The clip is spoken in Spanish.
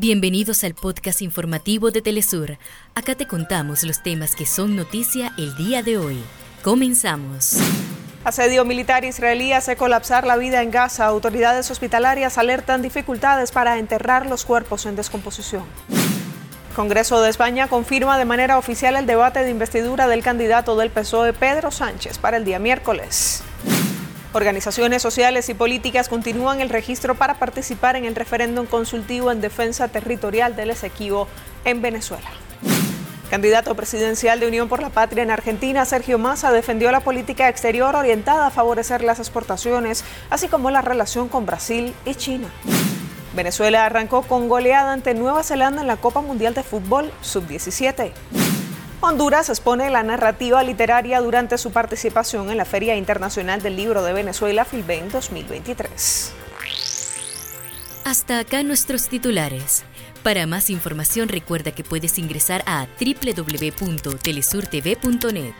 Bienvenidos al podcast informativo de Telesur. Acá te contamos los temas que son noticia el día de hoy. Comenzamos. Asedio militar israelí hace colapsar la vida en Gaza. Autoridades hospitalarias alertan dificultades para enterrar los cuerpos en descomposición. Congreso de España confirma de manera oficial el debate de investidura del candidato del PSOE Pedro Sánchez para el día miércoles. Organizaciones sociales y políticas continúan el registro para participar en el referéndum consultivo en defensa territorial del Esequibo en Venezuela. Candidato presidencial de Unión por la Patria en Argentina, Sergio Massa defendió la política exterior orientada a favorecer las exportaciones, así como la relación con Brasil y China. Venezuela arrancó con goleada ante Nueva Zelanda en la Copa Mundial de Fútbol Sub-17. Honduras expone la narrativa literaria durante su participación en la Feria Internacional del Libro de Venezuela Filben 2023. Hasta acá nuestros titulares. Para más información recuerda que puedes ingresar a www.telesurtv.net.